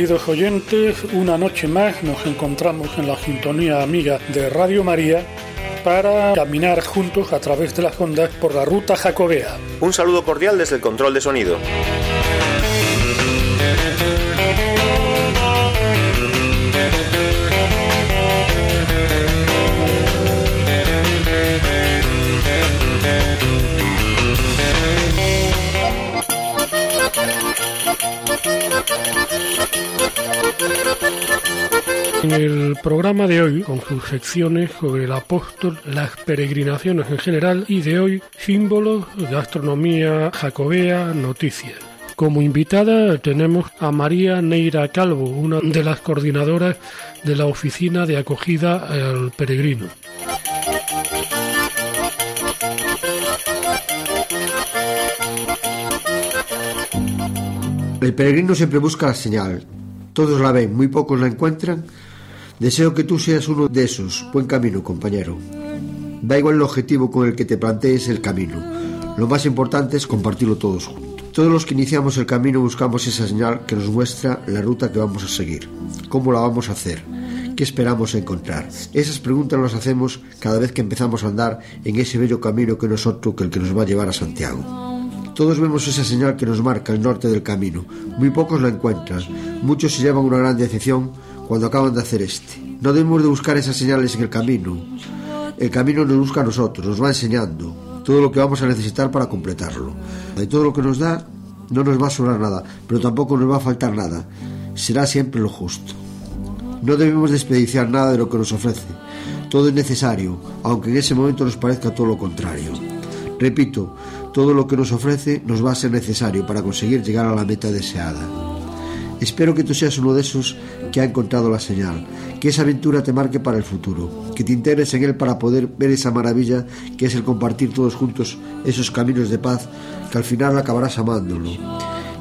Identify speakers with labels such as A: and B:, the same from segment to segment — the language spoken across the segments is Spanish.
A: Queridos oyentes, una noche más nos encontramos en la sintonía amiga de Radio María para caminar juntos a través de las ondas por la ruta jacobea.
B: Un saludo cordial desde el control de sonido.
A: En el programa de hoy, con sus secciones sobre el apóstol, las peregrinaciones en general y de hoy, símbolos, gastronomía jacobea, noticias. Como invitada tenemos a María Neira Calvo, una de las coordinadoras de la oficina de acogida al peregrino.
C: El peregrino siempre busca la señal. Todos la ven, muy pocos la encuentran. Deseo que tú seas uno de esos. Buen camino, compañero. Da igual el objetivo con el que te plantees el camino. Lo más importante es compartirlo todos juntos. Todos los que iniciamos el camino buscamos esa señal que nos muestra la ruta que vamos a seguir. ¿Cómo la vamos a hacer? ¿Qué esperamos encontrar? Esas preguntas las hacemos cada vez que empezamos a andar en ese bello camino que no es otro que el que nos va a llevar a Santiago. Todos vemos esa señal que nos marca el norte del camino. Muy pocos la encuentran. Muchos se llevan una gran decepción cuando acaban de hacer este. No debemos de buscar esas señales en el camino. El camino nos busca a nosotros, nos va enseñando todo lo que vamos a necesitar para completarlo. De todo lo que nos da, no nos va a sobrar nada, pero tampoco nos va a faltar nada. Será siempre lo justo. No debemos desperdiciar nada de lo que nos ofrece. Todo es necesario, aunque en ese momento nos parezca todo lo contrario. Repito, todo lo que nos ofrece nos va a ser necesario para conseguir llegar a la meta deseada. Espero que tú seas uno de esos que ha encontrado la señal, que esa aventura te marque para el futuro, que te integres en él para poder ver esa maravilla que es el compartir todos juntos esos caminos de paz que al final acabarás amándolo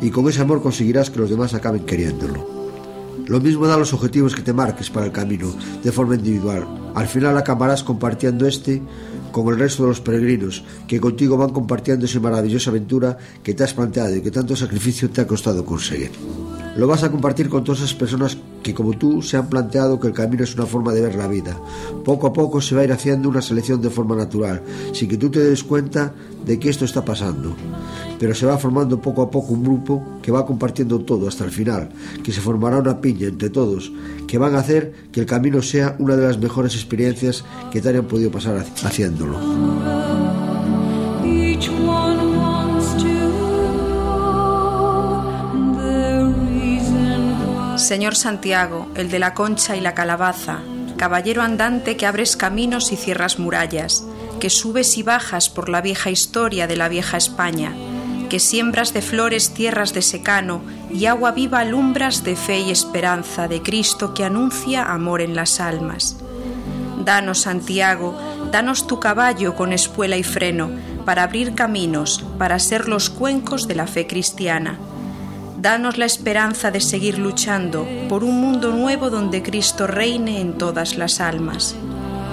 C: y con ese amor conseguirás que los demás acaben queriéndolo. Lo mismo da los objetivos que te marques para el camino de forma individual. Al final acabarás compartiendo este con el resto de los peregrinos que contigo van compartiendo esa maravillosa aventura que te has planteado y que tanto sacrificio te ha costado conseguir. Lo vas a compartir con todas esas personas que como tú se han planteado que el camino es una forma de ver la vida. Poco a poco se va a ir haciendo una selección de forma natural, sin que tú te des cuenta de que esto está pasando. Pero se va formando poco a poco un grupo que va compartiendo todo hasta el final, que se formará una piña entre todos, que van a hacer que el camino sea una de las mejores experiencias que te hayan podido pasar haciéndolo.
D: Señor Santiago, el de la concha y la calabaza, caballero andante que abres caminos y cierras murallas, que subes y bajas por la vieja historia de la vieja España, que siembras de flores tierras de secano y agua viva alumbras de fe y esperanza de Cristo que anuncia amor en las almas. Danos, Santiago, danos tu caballo con espuela y freno, para abrir caminos, para ser los cuencos de la fe cristiana Danos la esperanza de seguir luchando por un mundo nuevo donde Cristo reine en todas las almas.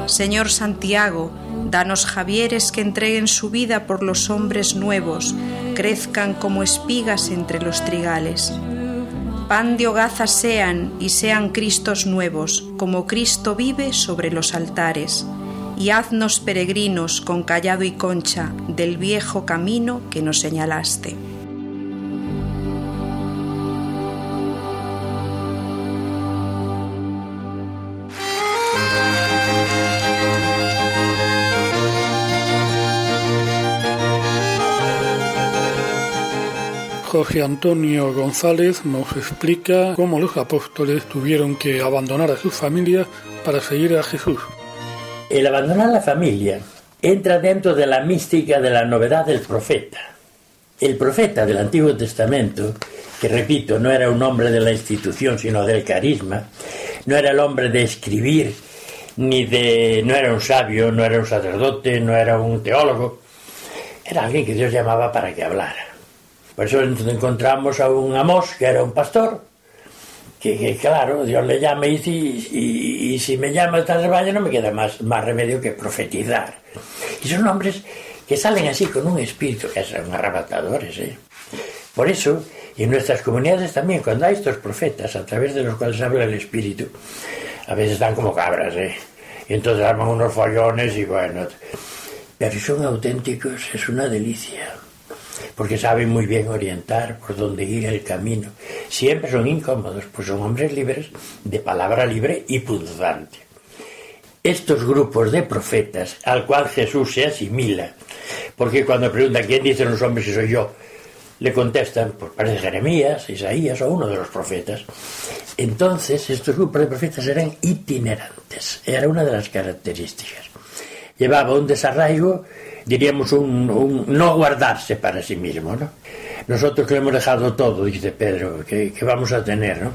D: Señor Santiago, danos Javieres que entreguen su vida por los hombres nuevos, crezcan como espigas entre los trigales. Pan de hogaza sean y sean Cristos nuevos, como Cristo vive sobre los altares. Y haznos peregrinos con callado y concha del viejo camino que nos señalaste.
A: Jorge Antonio González nos explica cómo los apóstoles tuvieron que abandonar a sus familias para seguir a Jesús.
E: El abandonar la familia entra dentro de la mística de la novedad del profeta. El profeta del Antiguo Testamento que repito, no era un hombre de la institución, sino del carisma, no era el hombre de escribir, ni de. no era un sabio, no era un sacerdote, no era un teólogo, era alguien que Dios llamaba para que hablara. Por eso encontramos a un amos que era un pastor, que, que claro, Dios le llama y, y, y si me llama esta rebaño no me queda más, más remedio que profetizar. Y son hombres que salen así con un espíritu, que son arrebatadores. ¿eh? Por eso, en nuestras comunidades también, cuando hay estos profetas a través de los cuales habla el espíritu, a veces están como cabras, ¿eh? y entonces arman unos follones y bueno. Pero son auténticos, es una delicia. Porque saben muy bien orientar por dónde ir el camino. Siempre son incómodos, pues son hombres libres, de palabra libre y punzante. Estos grupos de profetas al cual Jesús se asimila, porque cuando pregunta quién dicen los hombres si soy yo, le contestan, pues parece Jeremías, Isaías o uno de los profetas. Entonces, estos grupos de profetas eran itinerantes, era una de las características. Llevaba un desarraigo diríamos, un, no guardarse para sí mismo, ¿no? Nosotros que lo hemos dejado todo, dice Pedro, que, vamos a tener, ¿no?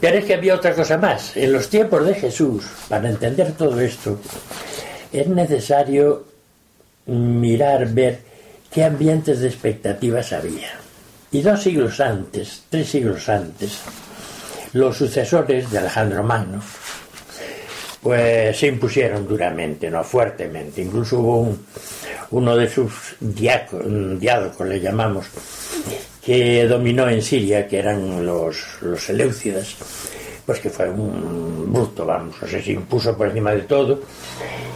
E: Pero es que había otra cosa más. En los tiempos de Jesús, para entender todo esto, es necesario mirar, ver qué ambientes de expectativas había. Y dos siglos antes, tres siglos antes, los sucesores de Alejandro Magno, pues se impusieron duramente, no fuertemente. Incluso hubo un, uno de sus diádocos, le llamamos, que dominó en Siria, que eran los, los Seleucidas, pues que fue un bruto, vamos, o sea, se impuso por encima de todo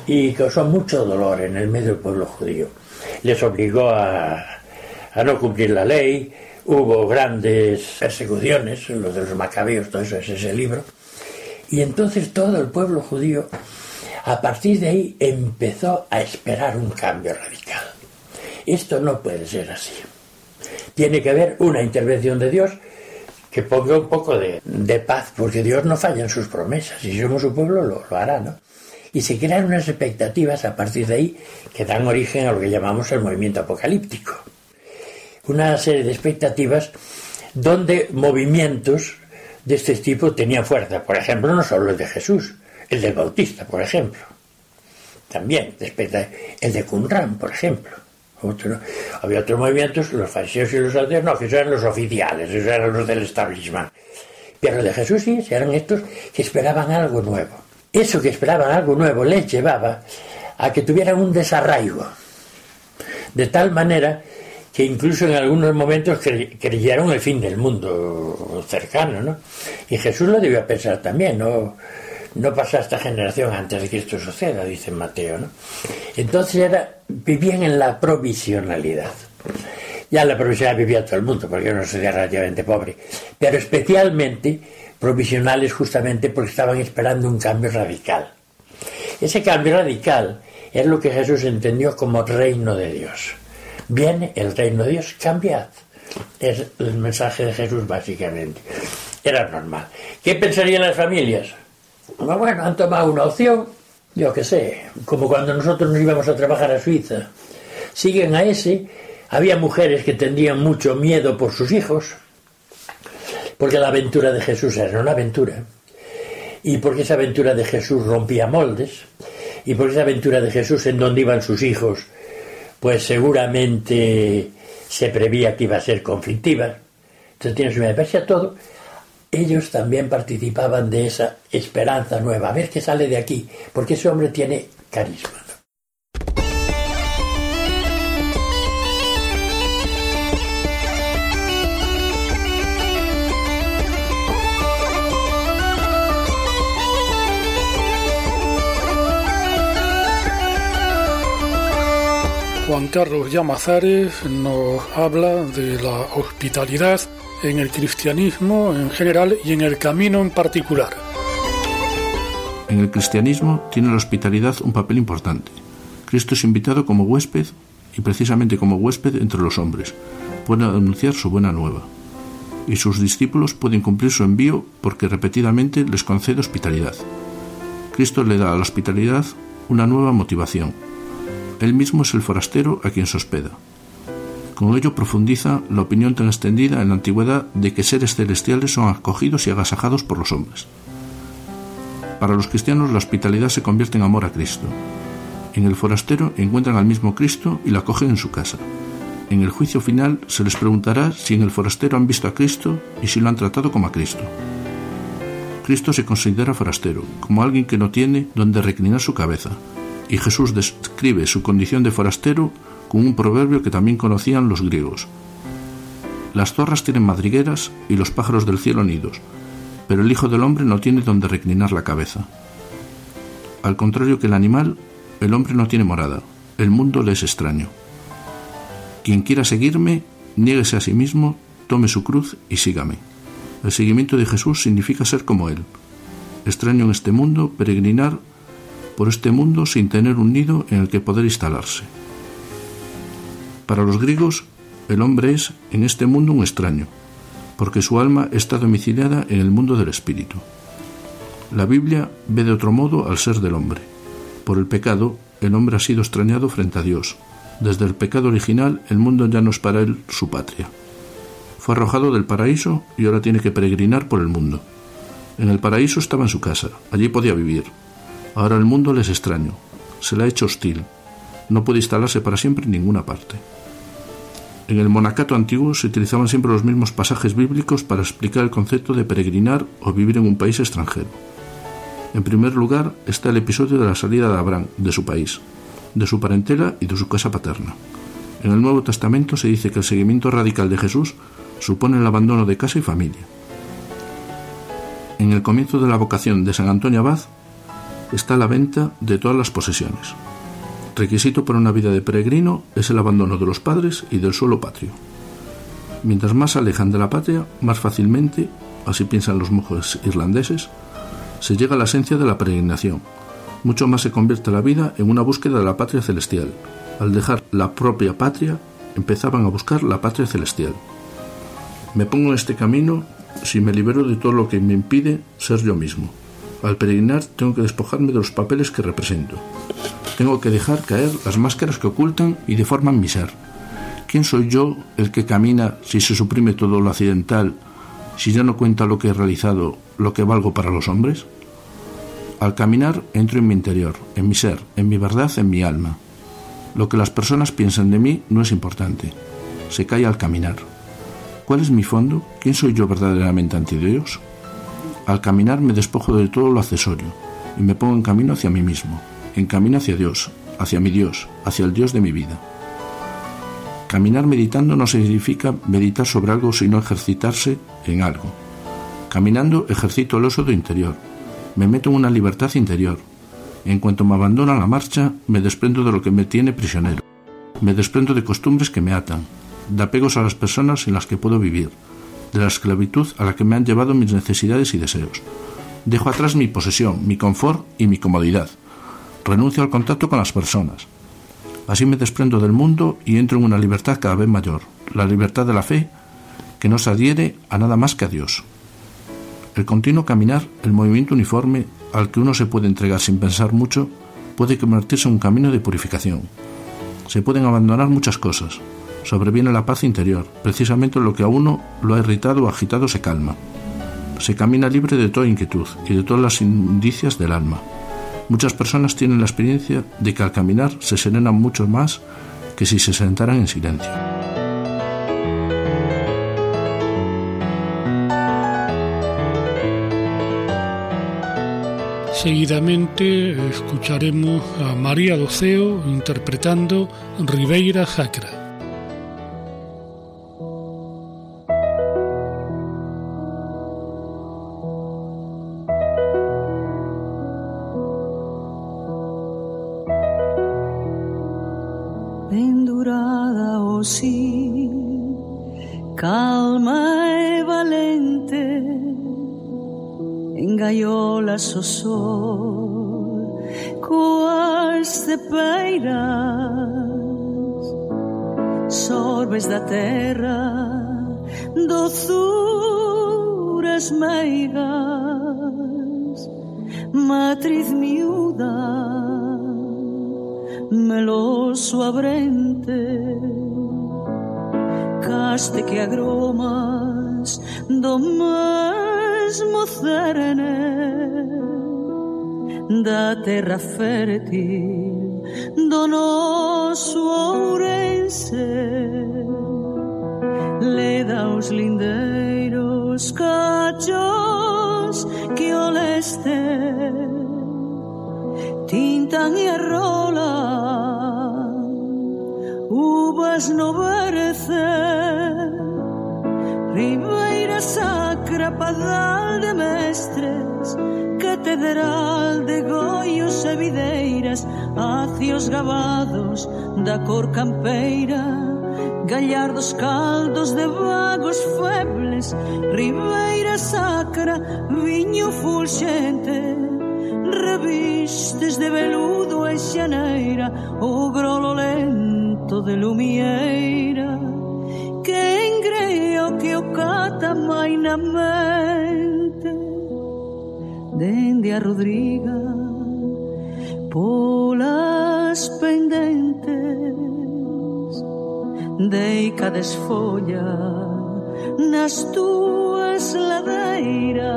E: y causó mucho dolor en el medio del pueblo judío. Les obligó a, a no cumplir la ley, hubo grandes persecuciones, los de los macabeos, todo eso es ese libro, y entonces todo el pueblo judío, a partir de ahí, empezó a esperar un cambio radical. Esto no puede ser así. Tiene que haber una intervención de Dios que ponga un poco de, paz, porque Dios no falla en sus promesas, si somos su pueblo lo, lo hará, ¿no? Y se crean unas expectativas a partir de ahí que dan origen a lo que llamamos el movimiento apocalíptico. Una serie de expectativas donde movimientos de este tipo tenían fuerza. Por ejemplo, no solo el de Jesús, el del Bautista, por ejemplo. También, el de Qumran, por ejemplo. había otros movimientos, los fariseos y los saduceos, no, que esos eran los oficiales, esos eran los del establishment. Pero el de Jesús sí, eran estos que esperaban algo nuevo. Eso que esperaban algo nuevo les llevaba a que tuvieran un desarraigo. De tal manera que incluso en algunos momentos creyeron el fin del mundo cercano, ¿no? Y Jesús lo debió pensar también, no, no pasa esta generación antes de que esto suceda, dice Mateo, ¿no? Entonces vivían en la provisionalidad. Ya la provisionalidad vivía todo el mundo, porque era una sociedad relativamente pobre, pero especialmente provisionales justamente porque estaban esperando un cambio radical. Ese cambio radical es lo que Jesús entendió como reino de Dios viene el reino de Dios, cambiad. Es el mensaje de Jesús básicamente. Era normal. ¿Qué pensarían las familias? Bueno, han tomado una opción, yo qué sé, como cuando nosotros nos íbamos a trabajar a Suiza. Siguen a ese. Había mujeres que tendrían mucho miedo por sus hijos, porque la aventura de Jesús era una aventura. Y porque esa aventura de Jesús rompía moldes, y porque esa aventura de Jesús en donde iban sus hijos pues seguramente se prevía que iba a ser conflictiva. Entonces tienes una pese a todo, ellos también participaban de esa esperanza nueva, a ver qué sale de aquí, porque ese hombre tiene carisma.
A: Juan Carlos Llamazares nos habla de la hospitalidad en el cristianismo en general y en el camino en particular.
F: En el cristianismo tiene la hospitalidad un papel importante. Cristo es invitado como huésped y precisamente como huésped entre los hombres. Puede anunciar su buena nueva. Y sus discípulos pueden cumplir su envío porque repetidamente les concede hospitalidad. Cristo le da a la hospitalidad una nueva motivación, él mismo es el forastero a quien se hospeda. Con ello profundiza la opinión tan extendida en la antigüedad de que seres celestiales son acogidos y agasajados por los hombres. Para los cristianos la hospitalidad se convierte en amor a Cristo. En el forastero encuentran al mismo Cristo y lo acogen en su casa. En el juicio final se les preguntará si en el forastero han visto a Cristo y si lo han tratado como a Cristo. Cristo se considera forastero, como alguien que no tiene donde reclinar su cabeza, y Jesús describe su condición de forastero con un proverbio que también conocían los griegos. Las zorras tienen madrigueras y los pájaros del cielo nidos, pero el Hijo del Hombre no tiene donde reclinar la cabeza. Al contrario que el animal, el hombre no tiene morada, el mundo le es extraño. Quien quiera seguirme, niéguese a sí mismo, tome su cruz y sígame. El seguimiento de Jesús significa ser como Él. Extraño en este mundo, peregrinar por este mundo sin tener un nido en el que poder instalarse. Para los griegos, el hombre es en este mundo un extraño, porque su alma está domiciliada en el mundo del espíritu. La Biblia ve de otro modo al ser del hombre. Por el pecado, el hombre ha sido extrañado frente a Dios. Desde el pecado original, el mundo ya no es para él su patria. Fue arrojado del paraíso y ahora tiene que peregrinar por el mundo. En el paraíso estaba en su casa, allí podía vivir. Ahora el mundo le es extraño, se le ha hecho hostil, no puede instalarse para siempre en ninguna parte. En el monacato antiguo se utilizaban siempre los mismos pasajes bíblicos para explicar el concepto de peregrinar o vivir en un país extranjero. En primer lugar está el episodio de la salida de Abraham de su país, de su parentela y de su casa paterna. En el Nuevo Testamento se dice que el seguimiento radical de Jesús supone el abandono de casa y familia. En el comienzo de la vocación de San Antonio Abad está la venta de todas las posesiones. Requisito para una vida de peregrino es el abandono de los padres y del suelo patrio. Mientras más se alejan de la patria, más fácilmente, así piensan los monjes irlandeses, se llega a la esencia de la peregrinación. Mucho más se convierte la vida en una búsqueda de la patria celestial. Al dejar la propia patria, empezaban a buscar la patria celestial. Me pongo en este camino si me libero de todo lo que me impide ser yo mismo. Al peregrinar tengo que despojarme de los papeles que represento. Tengo que dejar caer las máscaras que ocultan y deforman mi ser. ¿Quién soy yo el que camina si se suprime todo lo accidental, si ya no cuenta lo que he realizado, lo que valgo para los hombres? Al caminar entro en mi interior, en mi ser, en mi verdad, en mi alma. Lo que las personas piensan de mí no es importante. Se cae al caminar. ¿Cuál es mi fondo? ¿Quién soy yo verdaderamente ante Dios? Al caminar me despojo de todo lo accesorio y me pongo en camino hacia mí mismo en camino hacia Dios, hacia mi Dios, hacia el Dios de mi vida. Caminar meditando no significa meditar sobre algo, sino ejercitarse en algo. Caminando ejercito el oso de interior, me meto en una libertad interior. En cuanto me abandono a la marcha, me desprendo de lo que me tiene prisionero. Me desprendo de costumbres que me atan, de apegos a las personas en las que puedo vivir, de la esclavitud a la que me han llevado mis necesidades y deseos. Dejo atrás mi posesión, mi confort y mi comodidad renuncio al contacto con las personas. Así me desprendo del mundo y entro en una libertad cada vez mayor, la libertad de la fe, que no se adhiere a nada más que a Dios. El continuo caminar, el movimiento uniforme al que uno se puede entregar sin pensar mucho, puede convertirse en un camino de purificación. Se pueden abandonar muchas cosas. Sobreviene la paz interior, precisamente lo que a uno lo ha irritado o agitado se calma. Se camina libre de toda inquietud y de todas las indicias del alma. Muchas personas tienen la experiencia de que al caminar se serenan mucho más que si se sentaran en silencio.
A: Seguidamente escucharemos a María Doceo interpretando Ribeira Jacra.
G: que agromas do mesmo cerene da terra fértil do noso Ourense. Leda os lindeiros cachos que o leste tintan e arrolan uvas no verecer Sacra, padal de mestres Catedral de goios e videiras Acios gabados da cor campeira Gallardos caldos de vagos febles Ribeira sacra, viño fulxente Revistes de veludo e xaneira O grolo lento de lumieira Que que o cata mai na mente Dende a Rodriga Polas pendentes. Deica desfolla Nas túas ladeiras.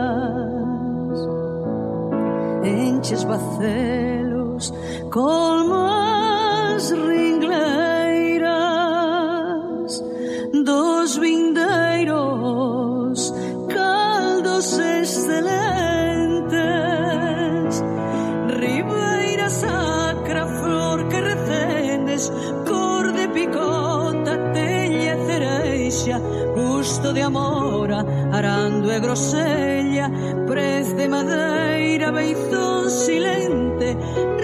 G: Enches bacelos Colmas ríos de amora, arando e grosella, prez de madeira, beizón silente,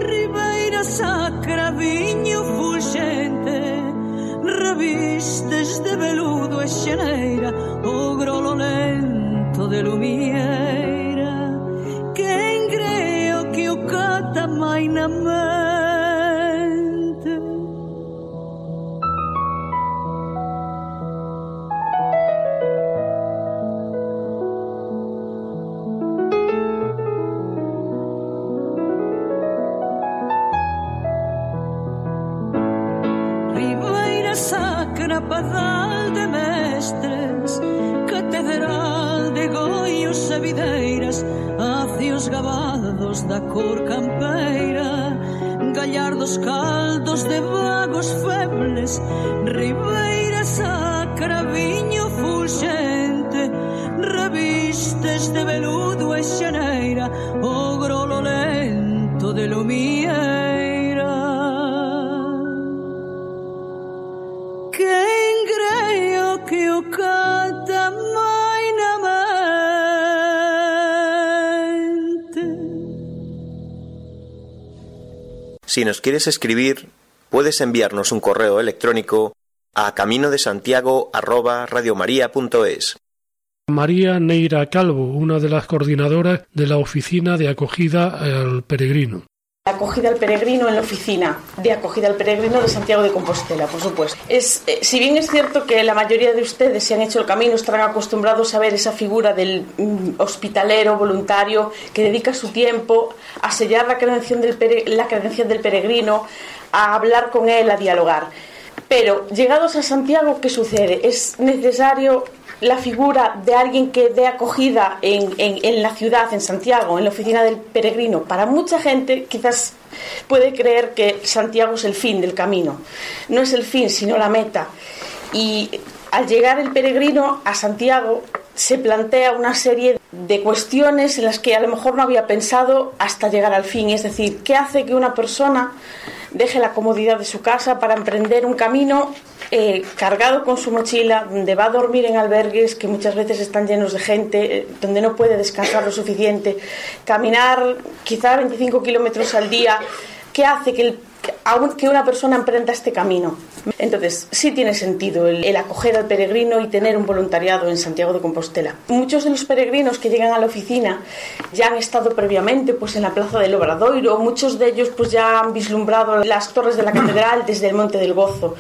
G: ribeira sacra, viño fulxente, revistes de veludo e xeneira, o grolo lento de lumieira, que engreo que o cata mai na veludo e xaneira, o grolo lento de lumieira. Quen creo que o canta mai na mente
B: Si nos quieres escribir, puedes enviarnos un correo electrónico a camino de Santiago
A: María Neira Calvo, una de las coordinadoras de la Oficina de Acogida al Peregrino.
H: Acogida al peregrino en la oficina de acogida al peregrino de Santiago de Compostela, por supuesto. Es, eh, si bien es cierto que la mayoría de ustedes, si han hecho el camino, estarán acostumbrados a ver esa figura del mm, hospitalero voluntario que dedica su tiempo a sellar la credencial, del la del peregrino, a hablar con él, a dialogar. Pero llegados a Santiago, ¿qué sucede? Es necesario la figura de alguien que dé acogida en, en- en la ciudad, en Santiago, en la oficina del peregrino. Para mucha gente quizás puede creer que Santiago es el fin del camino. No es el fin, sino la meta. Y al llegar el peregrino a Santiago se plantea una serie de cuestiones en las que a lo mejor no había pensado hasta llegar al fin. Es decir, ¿qué hace que una persona deje la comodidad de su casa para emprender un camino eh, cargado con su mochila, donde va a dormir en albergues que muchas veces están llenos de gente, eh, donde no puede descansar lo suficiente, caminar quizá 25 kilómetros al día, ¿qué hace que, el- que una persona emprenda este camino? Entonces, sí tiene sentido el, el acoger al peregrino y tener un voluntariado en Santiago de Compostela. Muchos de los peregrinos que llegan a la oficina ya han estado previamente pues, en la Plaza del Obradoiro, muchos de ellos pues, ya han vislumbrado las torres de la catedral desde el Monte del Gozo.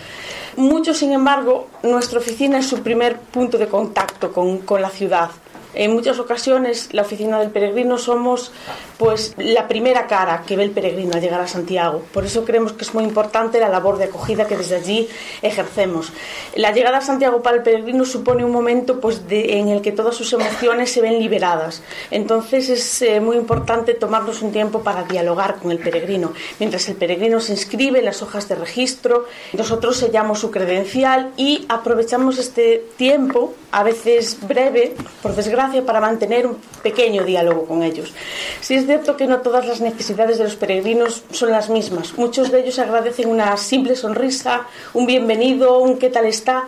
H: Muchos, sin embargo, nuestra oficina es su primer punto de contacto con, con la ciudad. En muchas ocasiones la oficina del peregrino somos pues la primera cara que ve el peregrino al llegar a Santiago. Por eso creemos que es muy importante la labor de acogida que desde allí ejercemos. La llegada a Santiago para el peregrino supone un momento pues en el que todas sus emociones se ven liberadas. Entonces es eh, muy importante tomarnos un tiempo para dialogar con el peregrino. Mientras el peregrino se inscribe en las hojas de registro, nosotros sellamos su credencial y aprovechamos este tiempo, a veces breve, por desgracia, para mantener un pequeño diálogo con ellos. Si es cierto que no todas las necesidades de los peregrinos son las mismas. Muchos de ellos agradecen una simple sonrisa, un bienvenido, un qué tal está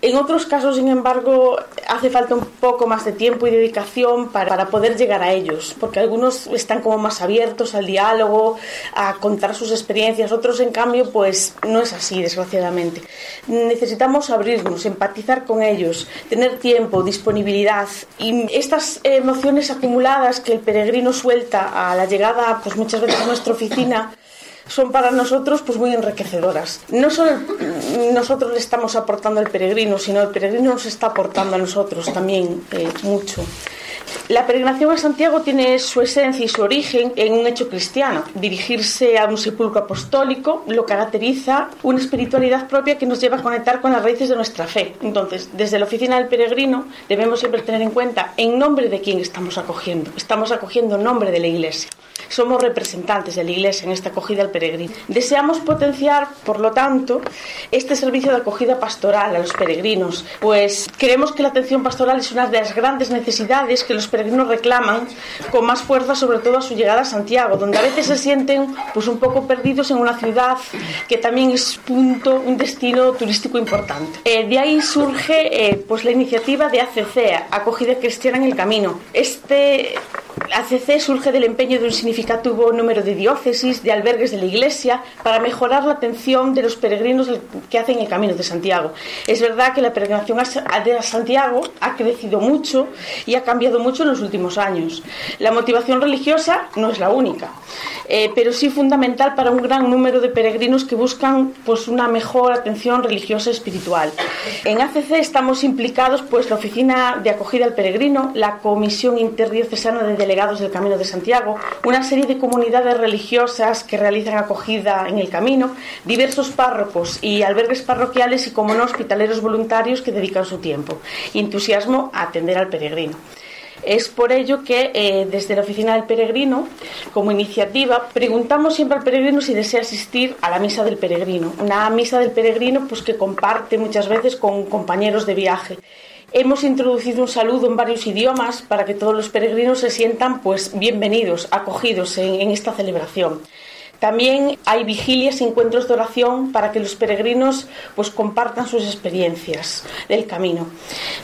H: en otros casos, sin embargo, hace falta un poco más de tiempo y dedicación para, poder llegar a ellos, porque algunos están como más abiertos al diálogo, a contar sus experiencias, otros, en cambio, pues no es así, desgraciadamente. Necesitamos abrirnos, empatizar con ellos, tener tiempo, disponibilidad y estas emociones acumuladas que el peregrino suelta a la llegada, pues muchas veces a nuestra oficina, son para nosotros pues muy enriquecedoras. No solo nosotros le estamos aportando al peregrino, sino el peregrino nos está aportando a nosotros también eh, mucho. La peregrinación a Santiago tiene su esencia y su origen en un hecho cristiano. Dirigirse a un sepulcro apostólico lo caracteriza una espiritualidad propia que nos lleva a conectar con las raíces de nuestra fe. Entonces, desde la oficina del peregrino debemos siempre tener en cuenta en nombre de quién estamos acogiendo. Estamos acogiendo en nombre de la Iglesia somos representantes de la Iglesia en esta acogida al peregrino. Deseamos potenciar, por lo tanto, este servicio de acogida pastoral a los peregrinos, pues creemos que la atención pastoral es una de las grandes necesidades que los peregrinos reclaman con más fuerza, sobre todo a su llegada a Santiago, donde a veces se sienten pues un poco perdidos en una ciudad que también es punto, un destino turístico importante. Eh, de ahí surge eh, pues la iniciativa de ACC, Acogida Cristiana en el Camino. Este ACC surge del empeño de un significativo número de diócesis, de albergues de la Iglesia, para mejorar la atención de los peregrinos que hacen el Camino de Santiago. Es verdad que la peregrinación a Santiago ha crecido mucho y ha cambiado mucho en los últimos años. La motivación religiosa no es la única, eh, pero sí fundamental para un gran número de peregrinos que buscan pues, una mejor atención religiosa y espiritual. En ACC estamos implicados pues, la Oficina de Acogida al Peregrino, la Comisión Interdiocesana de Delegados del Camino de Santiago, una serie de comunidades religiosas que realizan acogida en el camino, diversos párrocos y albergues parroquiales y, como no, hospitaleros voluntarios que dedican su tiempo y entusiasmo a atender al peregrino. Es por ello que eh, desde la Oficina del Peregrino, como iniciativa, preguntamos siempre al peregrino si desea asistir a la Misa del Peregrino. Una Misa del Peregrino pues, que comparte muchas veces con compañeros de viaje. Hemos introducido un saludo en varios idiomas para que todos los peregrinos se sientan pues bienvenidos, acogidos en esta celebración. También hay vigilias y encuentros de oración para que los peregrinos pues compartan sus experiencias del camino.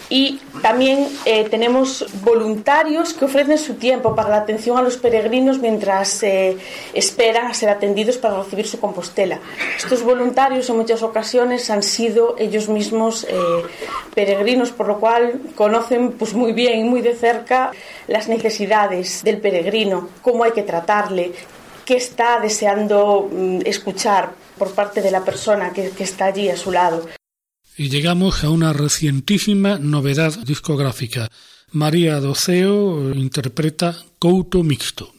H: Y también eh, tenemos voluntarios que ofrecen su tiempo para la atención a los peregrinos mientras eh, esperan a ser atendidos para recibir su compostela. Estos voluntarios en muchas ocasiones han sido ellos mismos eh, peregrinos, por lo cual conocen pues muy bien y muy de cerca las necesidades del peregrino, cómo hay que tratarle, qué está deseando mm, escuchar por parte de la persona que, que está allí a su lado.
A: Y llegamos a una recientísima novedad discográfica. María Doceo interpreta Couto Mixto.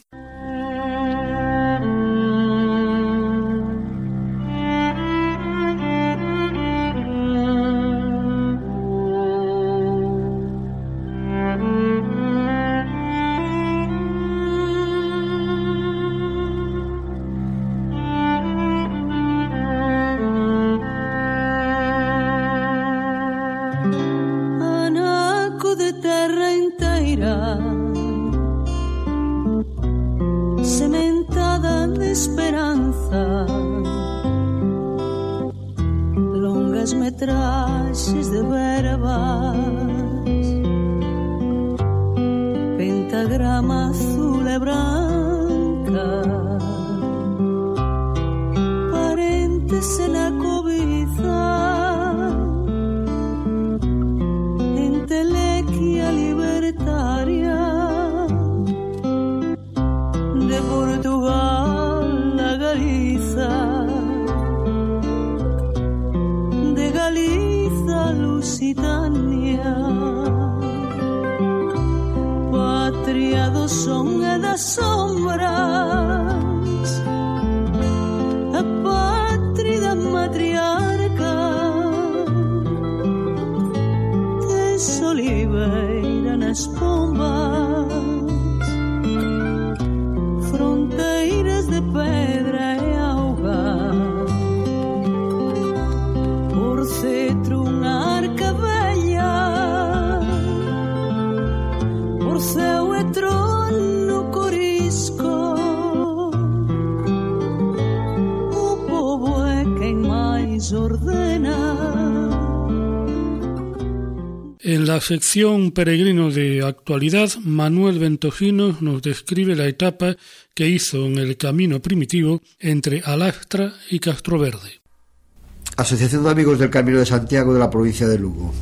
A: La sección Peregrino de Actualidad, Manuel Ventojinos nos describe la etapa que hizo en el camino primitivo entre Alastra y Castroverde.
C: Asociación de Amigos del Camino de Santiago de la provincia de Lugo.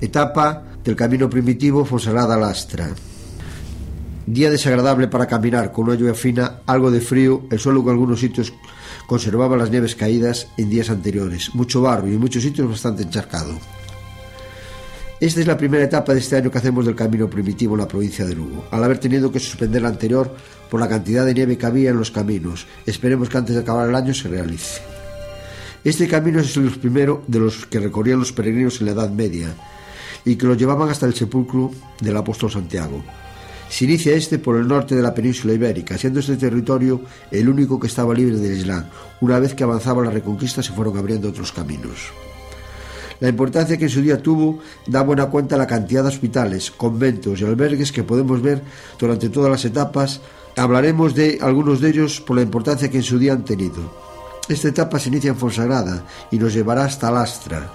C: Etapa del Camino Primitivo Fonsagrada-Lastra. Día desagradable para caminar, con una lluvia fina, algo de frío, el suelo en algunos sitios conservaba las nieves caídas en días anteriores, mucho barro y en muchos sitios bastante encharcado. Esta es la primera etapa de este año que hacemos del camino primitivo en la provincia de Lugo, al haber tenido que suspender la anterior por la cantidad de nieve que había en los caminos. Esperemos que antes de acabar el año se realice. Este camino es el primero de los que recorrían los peregrinos en la Edad Media y que los llevaban hasta el sepulcro del apóstol Santiago. Se inicia este por el norte de la península ibérica, siendo este territorio el único que estaba libre del Islam. Una vez que avanzaba la reconquista se fueron abriendo otros caminos. La importancia que en su día tuvo da buena cuenta la cantidad de hospitales, conventos y albergues que podemos ver durante todas las etapas. Hablaremos de algunos de ellos por la importancia que en su día han tenido. Esta etapa se inicia en Fonsagrada y nos llevará hasta Lastra,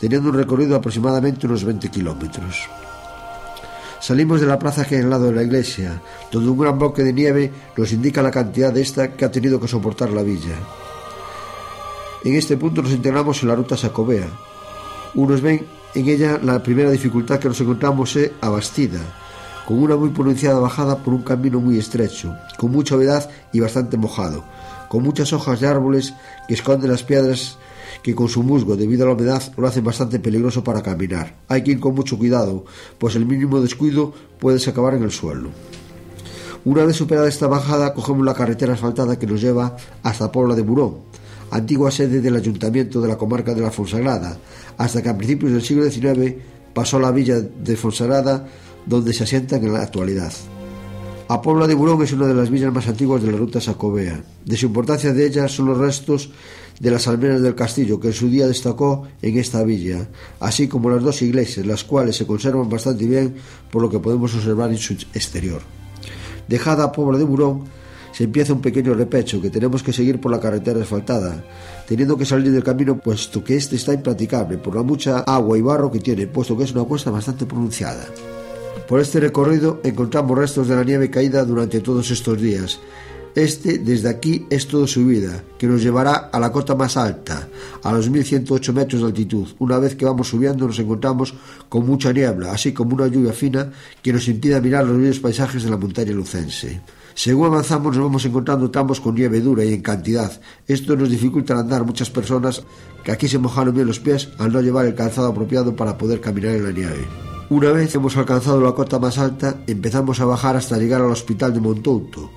C: teniendo un recorrido de aproximadamente unos 20 kilómetros. Salimos de la plaza que hay al lado de la iglesia, donde un gran bloque de nieve nos indica la cantidad de esta que ha tenido que soportar la villa. En este punto nos integramos en la ruta Sacobea. Unos ven en ella la primera dificultad que nos encontramos es Abastida, con una muy pronunciada bajada por un camino muy estrecho, con mucha humedad y bastante mojado, con muchas hojas de árboles que esconden las piedras que con su musgo, debido a la humedad, lo hacen bastante peligroso para caminar. Hay que ir con mucho cuidado, pues el mínimo descuido puedes acabar en el suelo. Una vez superada esta bajada, cogemos la carretera asfaltada que nos lleva hasta Pobla de Burón, antigua sede del ayuntamiento de la comarca de la Fonsagrada, hasta que a principios del siglo XIX pasó a la villa de Fonsagrada, donde se asientan en la actualidad. A Pobla de Burón es una de las villas más antiguas de la ruta Sacobea. De su importancia de ella son los restos de las almenas del castillo que en su día destacó en esta villa, así como las dos iglesias, las cuales se conservan bastante bien por lo que podemos observar en su exterior. Dejada a Pobla de Burón, se empieza un pequeño repecho que tenemos que seguir por la carretera asfaltada, teniendo que salir del camino puesto que este está impracticable por la mucha agua y barro que tiene, puesto que es una cuesta bastante pronunciada. Por este recorrido encontramos restos de la nieve caída durante todos estos días. Este, desde aquí, es todo subida, que nos llevará a la cota más alta, a los 1108 metros de altitud. Una vez que vamos subiendo nos encontramos con mucha niebla, así como una lluvia fina que nos impide mirar los bellos paisajes de la montaña lucense. Según avanzamos nos vamos encontrando tramos con nieve dura y en cantidad. Esto nos dificulta andar muchas personas que aquí se mojaron bien los pies al no llevar el calzado apropiado para poder caminar en la nieve. Una vez hemos alcanzado la cota más alta, empezamos a bajar hasta llegar al hospital de Montouto.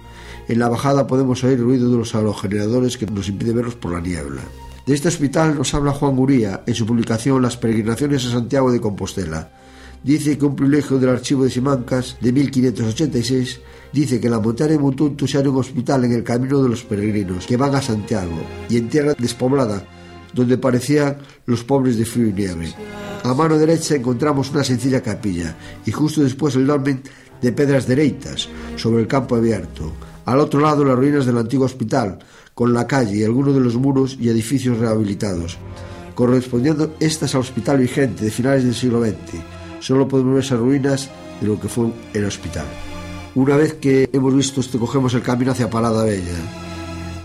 C: En la bajada podemos oír el ruido de los aerogeneradores que nos impide verlos por la niebla. De este hospital nos habla Juan Guría en su publicación Las peregrinaciones a Santiago de Compostela. Dice que un privilegio del archivo de Simancas de 1586 dice que la montaña hay un hospital en el camino de los peregrinos que van a Santiago y en tierra despoblada donde parecían los pobres de frío y nieve. A mano derecha encontramos una sencilla capilla y justo después el dolmen de pedras dereitas sobre el campo abierto. Al otro lado las ruinas del antiguo hospital, con la calle y algunos de los muros y edificios rehabilitados, correspondiendo estas al hospital vigente de finales del siglo XX. Solo podemos ver esas ruinas de lo que fue el hospital. Una vez que hemos visto esto, cogemos el camino hacia Parada Bella.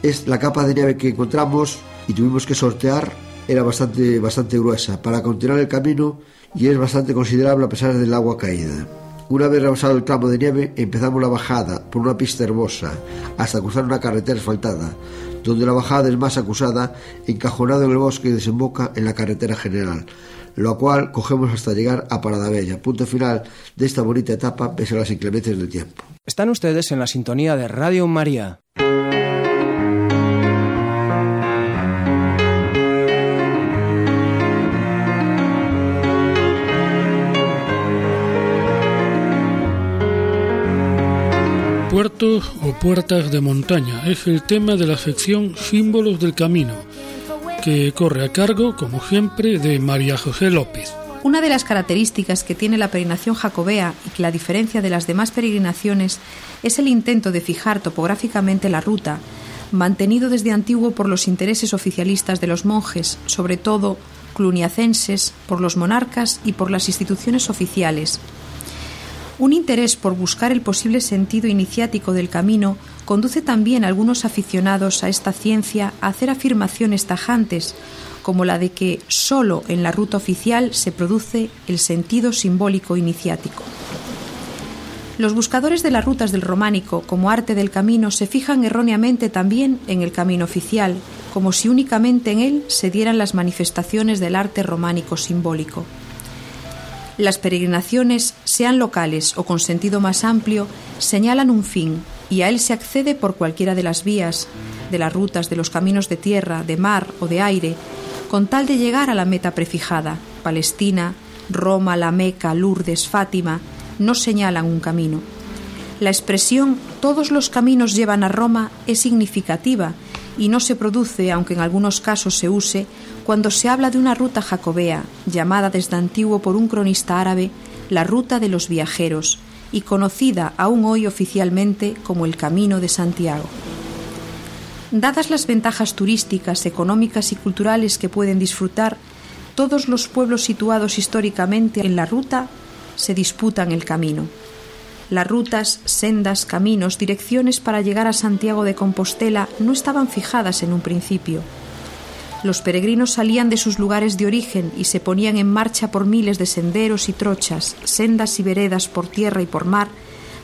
C: Es la capa de nieve que encontramos y tuvimos que sortear era bastante, bastante gruesa para continuar el camino y es bastante considerable a pesar del agua caída. Una vez rebasado el tramo de nieve, empezamos la bajada por una pista hermosa hasta cruzar una carretera asfaltada, donde la bajada es más acusada, encajonado en el bosque y desemboca en la carretera general. Lo cual cogemos hasta llegar a Parada Bella, punto final de esta bonita etapa pese a las inclemencias del tiempo.
I: Están ustedes en la sintonía de Radio María.
A: Puertos o puertas de montaña es el tema de la sección Símbolos del Camino, que corre a cargo, como siempre, de María José López.
D: Una de las características que tiene la peregrinación jacobea y que la diferencia de las demás peregrinaciones es el intento de fijar topográficamente la ruta, mantenido desde antiguo por los intereses oficialistas de los monjes, sobre todo cluniacenses, por los monarcas y por las instituciones oficiales, un interés por buscar el posible sentido iniciático del camino conduce también a algunos aficionados a esta ciencia a hacer afirmaciones tajantes, como la de que sólo en la ruta oficial se produce el sentido simbólico iniciático. Los buscadores de las rutas del románico como arte del camino se fijan erróneamente también en el camino oficial, como si únicamente en él se dieran las manifestaciones del arte románico simbólico. Las peregrinaciones, sean locales o con sentido más amplio, señalan un fin y a él se accede por cualquiera de las vías, de las rutas, de los caminos de tierra, de mar o de aire, con tal de llegar a la meta prefijada. Palestina, Roma, la Meca, Lourdes, Fátima, no señalan un camino. La expresión todos los caminos llevan a Roma es significativa y no se produce, aunque en algunos casos se use, cuando se habla de una ruta jacobea, llamada desde antiguo por un cronista árabe la ruta de los viajeros y conocida aún hoy oficialmente como el Camino de Santiago. Dadas las ventajas turísticas, económicas y culturales que pueden disfrutar, todos los pueblos situados históricamente en la ruta se disputan el camino. Las rutas, sendas, caminos, direcciones para llegar a Santiago de Compostela no estaban fijadas en un principio los peregrinos salían de sus lugares de origen y se ponían en marcha por miles de senderos y trochas, sendas y veredas por tierra y por mar,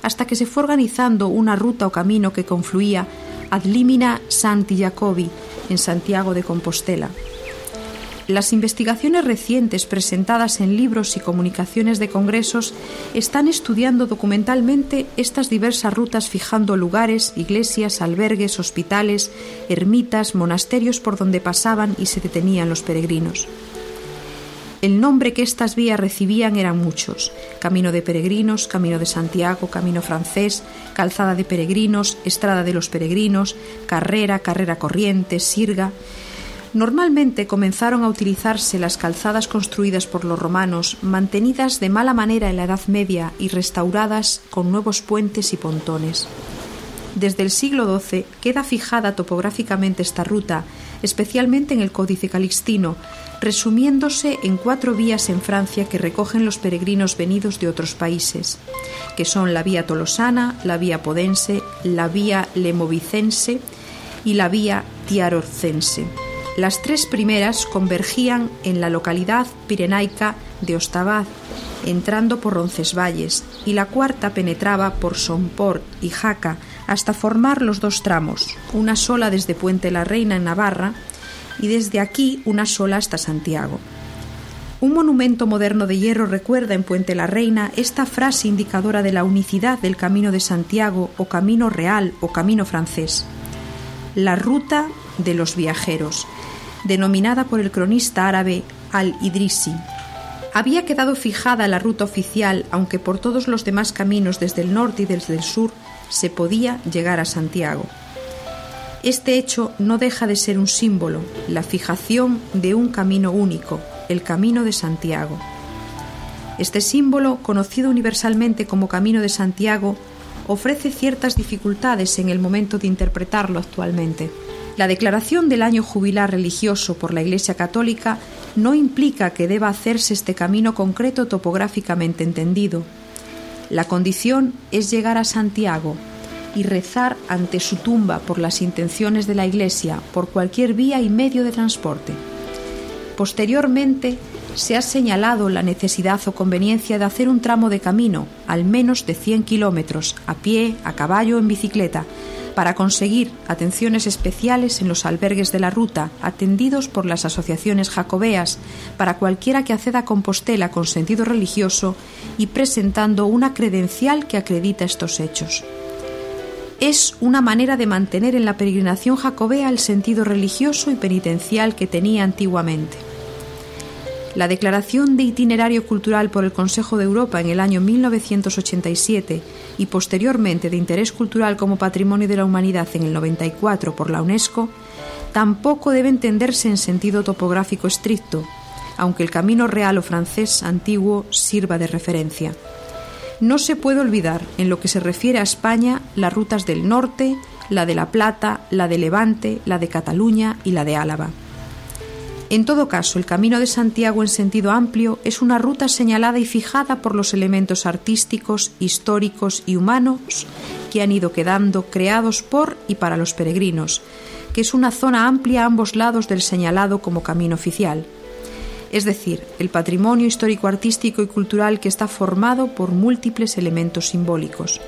D: hasta que se fue organizando una ruta o camino que confluía ad limina Santi Jacobi en Santiago de Compostela. Las investigaciones recientes presentadas en libros y comunicaciones de congresos están estudiando documentalmente estas diversas rutas fijando lugares, iglesias, albergues, hospitales, ermitas, monasterios por donde pasaban y se detenían los peregrinos. El nombre que estas vías recibían eran muchos: Camino de Peregrinos, Camino de Santiago, Camino francés, Calzada de Peregrinos, Estrada de los Peregrinos, Carrera, Carrera Corriente, Sirga. Normalmente comenzaron a utilizarse las calzadas construidas por los romanos, mantenidas de mala manera en la Edad Media y restauradas con nuevos puentes y pontones. Desde el siglo XII queda fijada topográficamente esta ruta, especialmente en el Códice Calixtino, resumiéndose en cuatro vías en Francia que recogen los peregrinos venidos de otros países, que son la vía tolosana, la vía podense, la vía lemovicense y la vía tiarorcense. Las tres primeras convergían en la localidad pirenaica de Ostabad, entrando por Roncesvalles, y la cuarta penetraba por Somport y Jaca hasta formar los dos tramos, una sola desde Puente la Reina en Navarra y desde aquí una sola hasta Santiago. Un monumento moderno de hierro recuerda en Puente la Reina esta frase indicadora de la unicidad del Camino de Santiago o Camino Real o Camino francés. La ruta de los viajeros, denominada por el cronista árabe al-Idrisi. Había quedado fijada la ruta oficial, aunque por todos los demás caminos desde el norte y desde el sur se podía llegar a Santiago. Este hecho no deja de ser un símbolo, la fijación de un camino único, el Camino de Santiago. Este símbolo, conocido universalmente como Camino de Santiago, ofrece ciertas dificultades en el momento de interpretarlo actualmente. La declaración del año jubilar religioso por la Iglesia Católica no implica que deba hacerse este camino concreto topográficamente entendido. La condición es llegar a Santiago y rezar ante su tumba por las intenciones de la Iglesia por cualquier vía y medio de transporte. Posteriormente, se ha señalado la necesidad o conveniencia de hacer un tramo de camino, al menos de 100 kilómetros, a pie, a caballo o en bicicleta, para conseguir atenciones especiales en los albergues de la ruta, atendidos por las asociaciones jacobeas, para cualquiera que acceda a Compostela con sentido religioso y presentando una credencial que acredita estos hechos. Es una manera de mantener en la peregrinación jacobea el sentido religioso y penitencial que tenía antiguamente. La declaración de itinerario cultural por el Consejo de Europa en el año 1987 y posteriormente de interés cultural como patrimonio de la humanidad en el 94 por la UNESCO tampoco debe entenderse en sentido topográfico estricto, aunque el camino real o francés antiguo sirva de referencia. No se puede olvidar, en lo que se refiere a España, las rutas del norte, la de La Plata, la de Levante, la de Cataluña y la de Álava. En todo caso, el Camino de Santiago en sentido amplio es una ruta señalada y fijada por los elementos artísticos, históricos y humanos que han ido quedando creados por y para los peregrinos, que es una zona amplia a ambos lados del señalado como camino oficial. Es decir, el patrimonio histórico artístico y cultural que está formado por múltiples elementos simbólicos.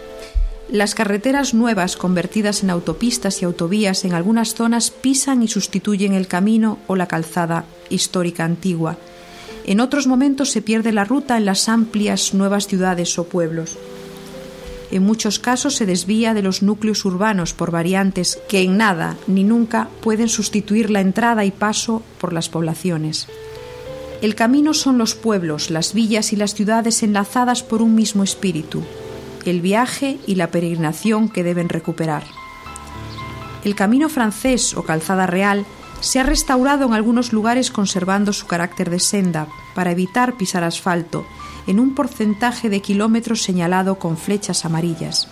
D: Las carreteras nuevas convertidas en autopistas y autovías en algunas zonas pisan y sustituyen el camino o la calzada histórica antigua. En otros momentos se pierde la ruta en las amplias nuevas ciudades o pueblos. En muchos casos se desvía de los núcleos urbanos por variantes que en nada ni nunca pueden sustituir la entrada y paso por las poblaciones. El camino son los pueblos, las villas y las ciudades enlazadas por un mismo espíritu, el viaje y la peregrinación que deben recuperar. El camino francés o calzada real se ha restaurado en algunos lugares conservando su carácter de senda para evitar pisar asfalto en un porcentaje de kilómetros señalado con flechas amarillas.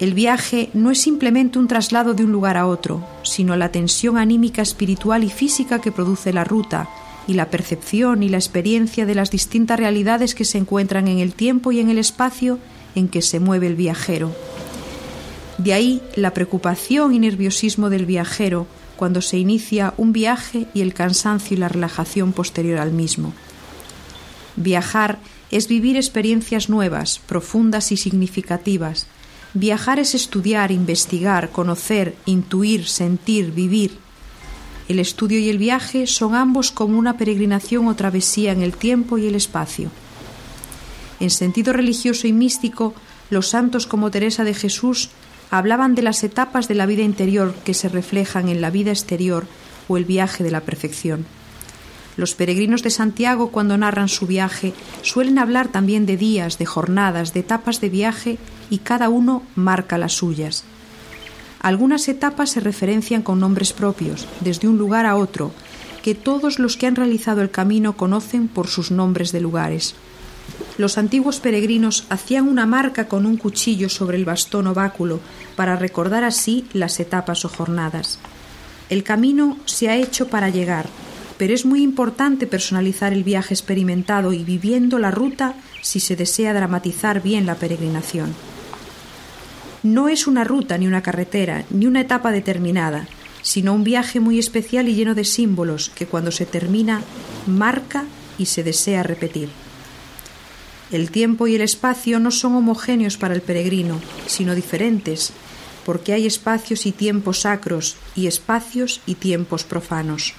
D: El viaje no es simplemente un traslado de un lugar a otro, sino la tensión anímica, espiritual y física que produce la ruta, y la percepción y la experiencia de las distintas realidades que se encuentran en el tiempo y en el espacio en que se mueve el viajero. De ahí la preocupación y nerviosismo del viajero cuando se inicia un viaje y el cansancio y la relajación posterior al mismo. Viajar es vivir experiencias nuevas, profundas y significativas. Viajar es estudiar, investigar, conocer, intuir, sentir, vivir. El estudio y el viaje son ambos como una peregrinación o travesía en el tiempo y el espacio. En sentido religioso y místico, los santos como Teresa de Jesús hablaban de las etapas de la vida interior que se reflejan en la vida exterior o el viaje de la perfección. Los peregrinos de Santiago, cuando narran su viaje, suelen hablar también de días, de jornadas, de etapas de viaje y cada uno marca las suyas. Algunas etapas se referencian con nombres propios, desde un lugar a otro, que todos los que han realizado el camino conocen por sus nombres de lugares. Los antiguos peregrinos hacían una marca con un cuchillo sobre el bastón o báculo para recordar así las etapas o jornadas. El camino se ha hecho para llegar, pero es muy importante personalizar el viaje experimentado y viviendo la ruta si se desea dramatizar bien la peregrinación. No es una ruta ni una carretera, ni una etapa determinada, sino un viaje muy especial y lleno de símbolos que cuando se termina marca y se desea repetir. El tiempo y el espacio no son homogéneos para el peregrino, sino diferentes, porque hay espacios y tiempos sacros y espacios y tiempos profanos.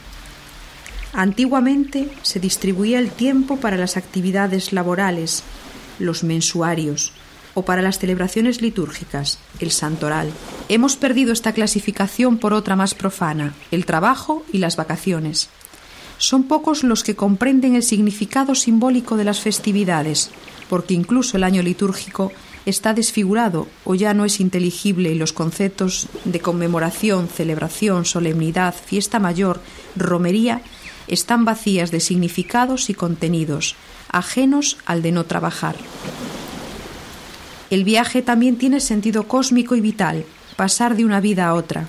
D: Antiguamente se distribuía el tiempo para las actividades laborales, los mensuarios, o para las celebraciones litúrgicas, el santoral. Hemos perdido esta clasificación por otra más profana, el trabajo y las vacaciones. Son pocos los que comprenden el significado simbólico de las festividades, porque incluso el año litúrgico está desfigurado o ya no es inteligible y los conceptos de conmemoración, celebración, solemnidad, fiesta mayor, romería están vacías de significados y contenidos, ajenos al de no trabajar. El viaje también tiene sentido cósmico y vital, pasar de una vida a otra.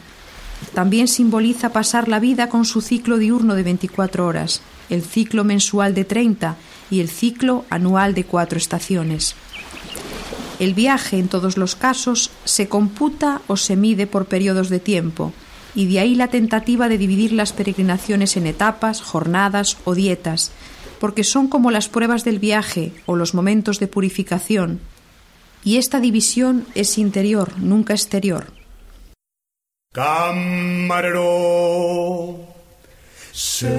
D: También simboliza pasar la vida con su ciclo diurno de 24 horas, el ciclo mensual de 30 y el ciclo anual de cuatro estaciones. El viaje, en todos los casos, se computa o se mide por periodos de tiempo, y de ahí la tentativa de dividir las peregrinaciones en etapas, jornadas o dietas, porque son como las pruebas del viaje o los momentos de purificación, y esta división es interior, nunca exterior,
J: Camarero, Señor,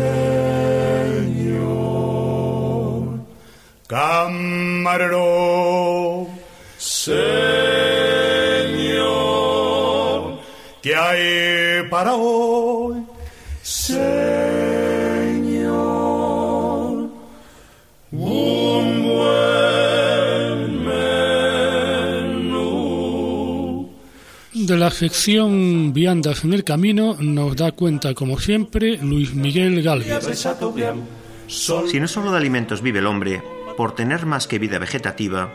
J: camarero, Señor, ¿qué hay para hoy?
A: De la sección Viandas en el Camino nos da cuenta, como siempre, Luis Miguel Galvez.
B: Si no solo de alimentos vive el hombre, por tener más que vida vegetativa,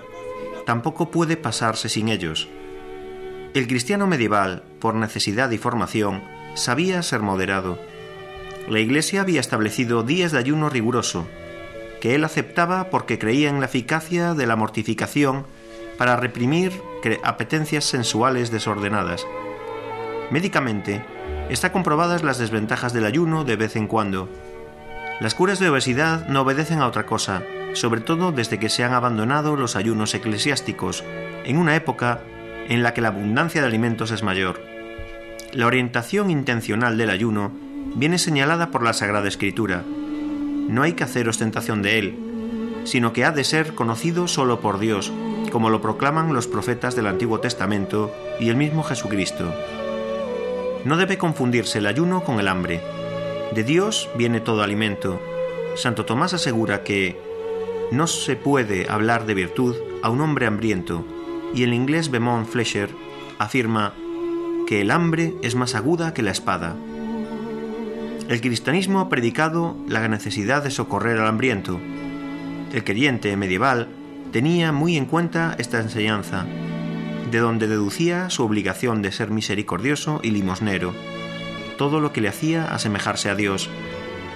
B: tampoco puede pasarse sin ellos. El cristiano medieval, por necesidad y formación, sabía ser moderado. La Iglesia había establecido días de ayuno riguroso, que él aceptaba porque creía en la eficacia de la mortificación para reprimir apetencias sensuales desordenadas. Médicamente, está comprobadas las desventajas del ayuno de vez en cuando. Las curas de obesidad no obedecen a otra cosa, sobre todo desde que se han abandonado los ayunos eclesiásticos, en una época en la que la abundancia de alimentos es mayor. La orientación intencional del ayuno viene señalada por la Sagrada Escritura. No hay que hacer ostentación de él, sino que ha de ser conocido solo por Dios, como lo proclaman los profetas del Antiguo Testamento y el mismo Jesucristo. No debe confundirse el ayuno con el hambre. De Dios viene todo alimento. Santo Tomás asegura que no se puede hablar de virtud a un hombre hambriento, y el inglés Beaumont Fletcher afirma que el hambre es más aguda que la espada. El cristianismo ha predicado la necesidad de socorrer al hambriento. El creyente medieval tenía muy en cuenta esta enseñanza, de donde deducía su obligación de ser misericordioso y limosnero, todo lo que le hacía asemejarse a Dios.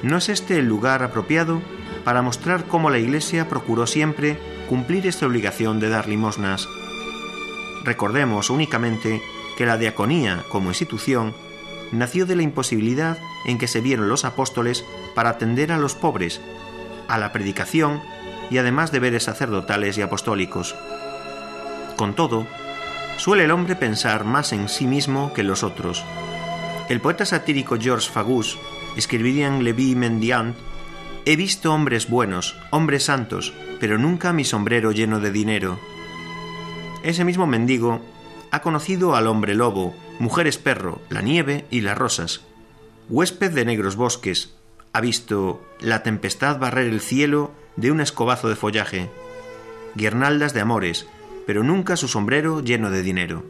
B: ¿No es este el lugar apropiado para mostrar cómo la Iglesia procuró siempre cumplir esta obligación de dar limosnas? Recordemos únicamente que la diaconía como institución nació de la imposibilidad en que se vieron los apóstoles para atender a los pobres, a la predicación y además deberes sacerdotales y apostólicos. Con todo, suele el hombre pensar más en sí mismo que en los otros. El poeta satírico Georges Fagus escribiría en Levi Mendiant He visto hombres buenos, hombres santos, pero nunca mi sombrero lleno de dinero. Ese mismo mendigo ha conocido al hombre lobo, mujeres perro, la nieve y las rosas. Huésped de negros bosques, ha visto la tempestad barrer el cielo de un escobazo de follaje, guirnaldas de amores, pero nunca su sombrero lleno de dinero.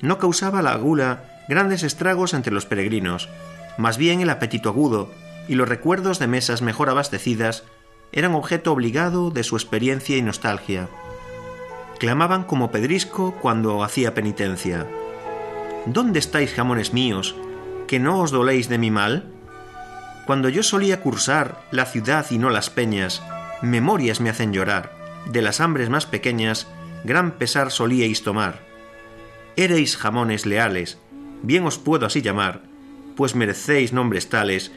B: No causaba la gula grandes estragos entre los peregrinos, más bien el apetito agudo y los recuerdos de mesas mejor abastecidas eran objeto obligado de su experiencia y nostalgia. Clamaban como pedrisco cuando hacía penitencia. ¿Dónde estáis, jamones míos, que no os doléis de mi mal? Cuando yo solía cursar la ciudad y no las peñas, memorias me hacen llorar, de las hambres más pequeñas, gran pesar solíais tomar. Erais jamones leales, bien os puedo así llamar, pues merecéis nombres tales,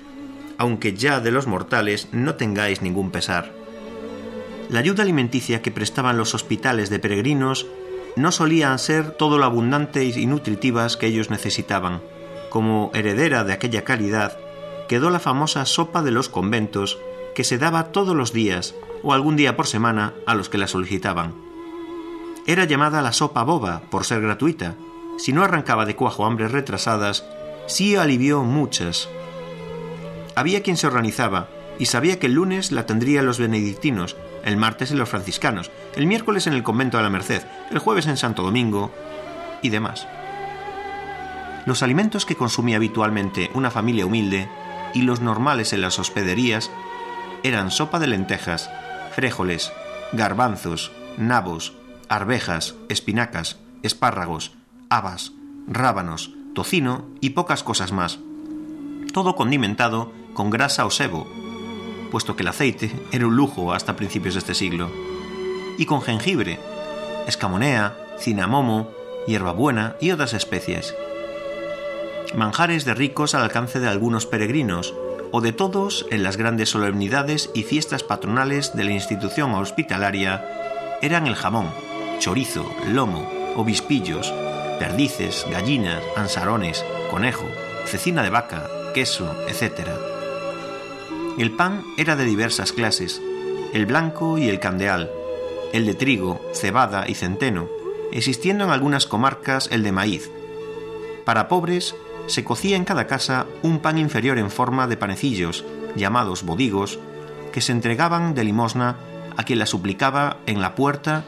B: aunque ya de los mortales no tengáis ningún pesar. La ayuda alimenticia que prestaban los hospitales de peregrinos no solían ser todo lo abundantes y nutritivas que ellos necesitaban. Como heredera de aquella calidad, quedó la famosa sopa de los conventos, que se daba todos los días o algún día por semana a los que la solicitaban. Era llamada la sopa boba por ser gratuita. Si no arrancaba de cuajo hambres retrasadas, sí alivió muchas. Había quien se organizaba y sabía que el lunes la tendrían los benedictinos, el martes en los franciscanos, el miércoles en el convento de la Merced, el jueves en Santo Domingo y demás. Los alimentos que consumía habitualmente una familia humilde y los normales en las hospederías eran sopa de lentejas, fréjoles, garbanzos, nabos, arvejas, espinacas, espárragos, habas, rábanos, tocino y pocas cosas más. Todo condimentado con grasa o sebo, puesto que el aceite era un lujo hasta principios de este siglo, y con jengibre, escamonea, cinamomo, hierbabuena y otras especies. Manjares de ricos al alcance de algunos peregrinos, o de todos en las grandes solemnidades y fiestas patronales de la institución hospitalaria, eran el jamón, chorizo, lomo, obispillos, perdices, gallinas, ansarones, conejo, cecina de vaca, queso, etc. El pan era de diversas clases, el blanco y el candeal, el de trigo, cebada y centeno, existiendo en algunas comarcas el de maíz. Para pobres, se cocía en cada casa un pan inferior en forma de panecillos, llamados bodigos, que se entregaban de limosna a quien la suplicaba en la puerta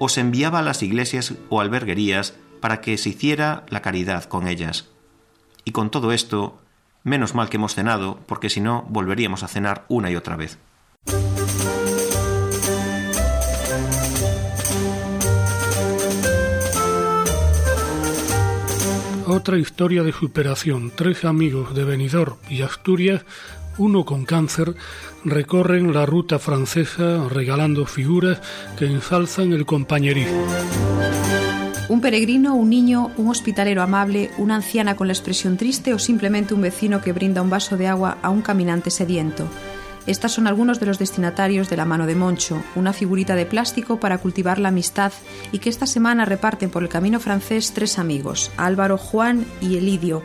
B: o se enviaba a las iglesias o alberguerías para que se hiciera la caridad con ellas. Y con todo esto, menos mal que hemos cenado, porque si no volveríamos a cenar una y otra vez.
A: Otra historia de superación. Tres amigos de Benidorm y Asturias, uno con cáncer, recorren la ruta francesa regalando figuras que ensalzan el compañerismo.
D: Un peregrino, un niño, un hospitalero amable, una anciana con la expresión triste o simplemente un vecino que brinda un vaso de agua a un caminante sediento. Estas son algunos de los destinatarios de la mano de Moncho, una figurita de plástico para cultivar la amistad y que esta semana reparten por el camino francés tres amigos, Álvaro, Juan y Elidio.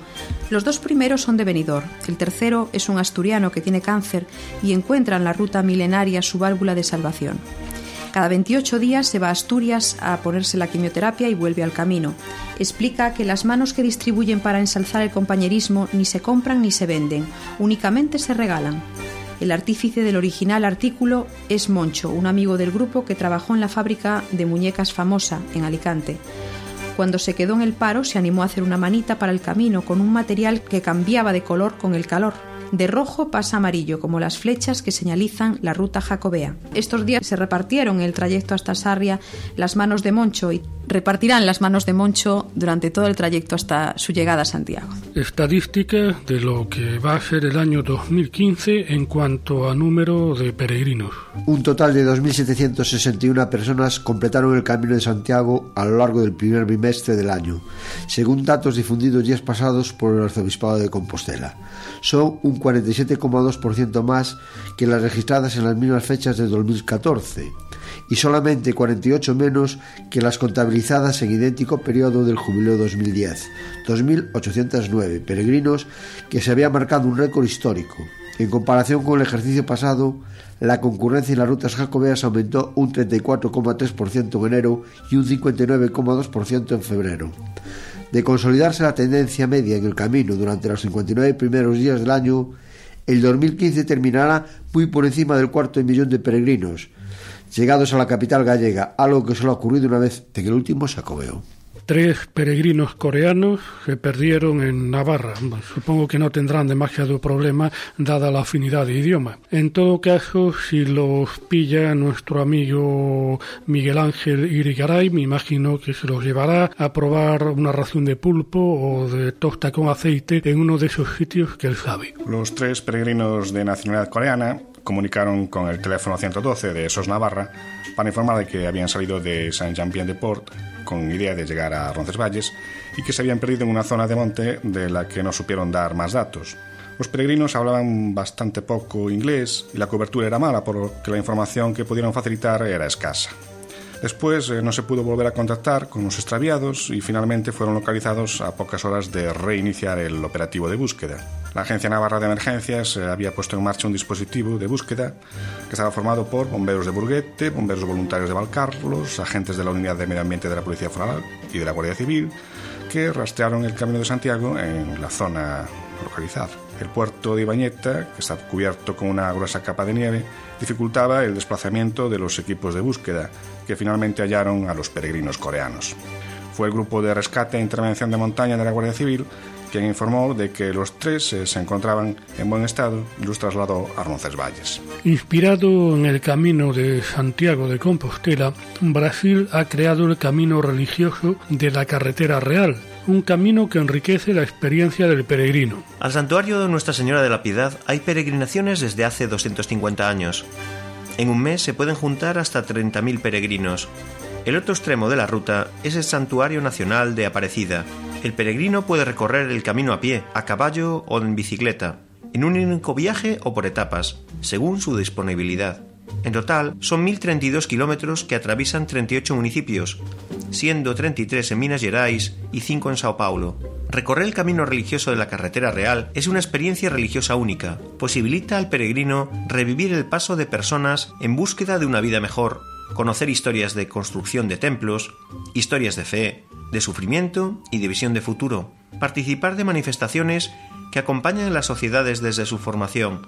D: Los dos primeros son de Benidorm, el tercero es un asturiano que tiene cáncer y encuentra en la ruta milenaria su válvula de salvación. Cada 28 días se va a Asturias a ponerse la quimioterapia y vuelve al camino. Explica que las manos que distribuyen para ensalzar el compañerismo ni se compran ni se venden, únicamente se regalan. El artífice del original artículo es Moncho, un amigo del grupo que trabajó en la fábrica de muñecas famosa en Alicante. Cuando se quedó en el paro se animó a hacer una manita para el camino con un material que cambiaba de color con el calor. De rojo pasa a amarillo, como las flechas que señalizan la ruta jacobea. Estos días se repartieron en el trayecto hasta Sarria las manos de Moncho y repartirán las manos de Moncho durante todo el trayecto hasta su llegada a Santiago.
A: Estadística de lo que va a ser el año 2015 en cuanto a número de peregrinos.
C: Un total de 2.761 personas completaron el Camino de Santiago a lo largo del primer bimestre del año, según datos difundidos días pasados por el Arzobispado de Compostela. Son un 47,2% más que las registradas en las mismas fechas de 2014 y solamente 48 menos que las contabilizadas en idéntico periodo del jubileo 2010, 2.809 peregrinos que se había marcado un récord histórico. En comparación con el ejercicio pasado, la concurrencia en las rutas jacobeas aumentó un 34,3% en enero y un 59,2% en febrero. De consolidarse la tendencia media en el camino durante los 59 primeros días del año, el 2015 terminará muy por encima del cuarto de millón de peregrinos, llegados a la capital gallega, algo que solo ha ocurrido una vez en el último sacobeo.
A: Tres peregrinos coreanos se perdieron en Navarra. Supongo que no tendrán demasiado problema dada la afinidad de idioma. En todo caso, si los pilla nuestro amigo Miguel Ángel Irigaray, me imagino que se los llevará a probar una ración de pulpo o de tosta con aceite en uno de esos sitios que él sabe.
K: Los tres peregrinos de nacionalidad coreana comunicaron con el teléfono 112 de SOS Navarra para informar de que habían salido de Saint-Jean-Pied-de-Port con idea de llegar a Roncesvalles y que se habían perdido en una zona de monte de la que no supieron dar más datos. Los peregrinos hablaban bastante poco inglés y la cobertura era mala, por lo que la información que pudieron facilitar era escasa. Después eh, no se pudo volver a contactar con los extraviados y finalmente fueron localizados a pocas horas de reiniciar el operativo de búsqueda. La Agencia Navarra de Emergencias eh, había puesto en marcha un dispositivo de búsqueda que estaba formado por bomberos de Burguete, bomberos voluntarios de Valcarlos, agentes de la Unidad de Medio Ambiente de la Policía Foral y de la Guardia Civil, que rastrearon el Camino de Santiago en la zona localizada. El puerto de Ibañeta, que está cubierto con una gruesa capa de nieve, dificultaba el desplazamiento de los equipos de búsqueda, que finalmente hallaron a los peregrinos coreanos. Fue el grupo de rescate e intervención de montaña de la Guardia Civil quien informó de que los tres eh, se encontraban en buen estado y los trasladó a Roncesvalles.
A: Inspirado en el camino de Santiago de Compostela, Brasil ha creado el camino religioso de la carretera real, un camino que enriquece la experiencia del peregrino.
B: Al santuario de Nuestra Señora de la Piedad hay peregrinaciones desde hace 250 años. En un mes se pueden juntar hasta 30.000 peregrinos. El otro extremo de la ruta es el Santuario Nacional de Aparecida. El peregrino puede recorrer el camino a pie, a caballo o en bicicleta, en un único viaje o por etapas, según su disponibilidad. En total, son 1.032 kilómetros que atraviesan 38 municipios siendo 33 en Minas Gerais y 5 en Sao Paulo. Recorrer el camino religioso de la carretera real es una experiencia religiosa única. Posibilita al peregrino revivir el paso de personas en búsqueda de una vida mejor, conocer historias de construcción de templos, historias de fe, de sufrimiento y de visión de futuro, participar de manifestaciones que acompañan a las sociedades desde su formación,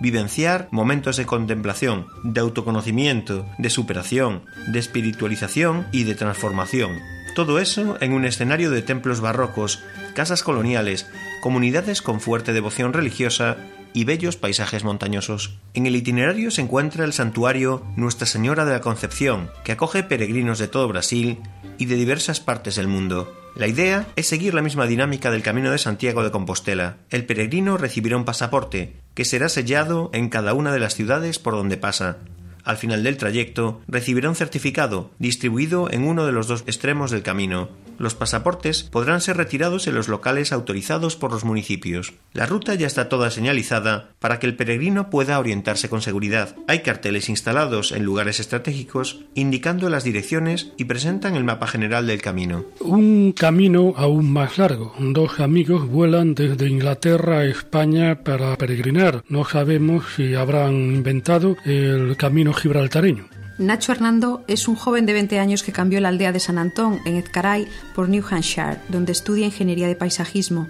B: vivenciar momentos de contemplación, de autoconocimiento, de superación, de espiritualización y de transformación. Todo eso en un escenario de templos barrocos, casas coloniales, comunidades con fuerte devoción religiosa y bellos paisajes montañosos. En el itinerario se encuentra el santuario Nuestra Señora de la Concepción, que acoge peregrinos de todo Brasil y de diversas partes del mundo. La idea es seguir la misma dinámica del Camino de Santiago de Compostela. El peregrino recibirá un pasaporte, que será sellado en cada una de las ciudades por donde pasa. Al final del trayecto recibirá un certificado distribuido en uno de los dos extremos del camino. Los pasaportes podrán ser retirados en los locales autorizados por los municipios. La ruta ya está toda señalizada para que el peregrino pueda orientarse con seguridad. Hay carteles instalados en lugares estratégicos indicando las direcciones y presentan el mapa general del camino.
A: Un camino aún más largo. Dos amigos vuelan desde Inglaterra a España para peregrinar. No sabemos si habrán inventado el camino gibraltareño.
D: Nacho Hernando es un joven de 20 años que cambió la aldea de San Antón, en Ezcaray, por New Hampshire, donde estudia ingeniería de paisajismo.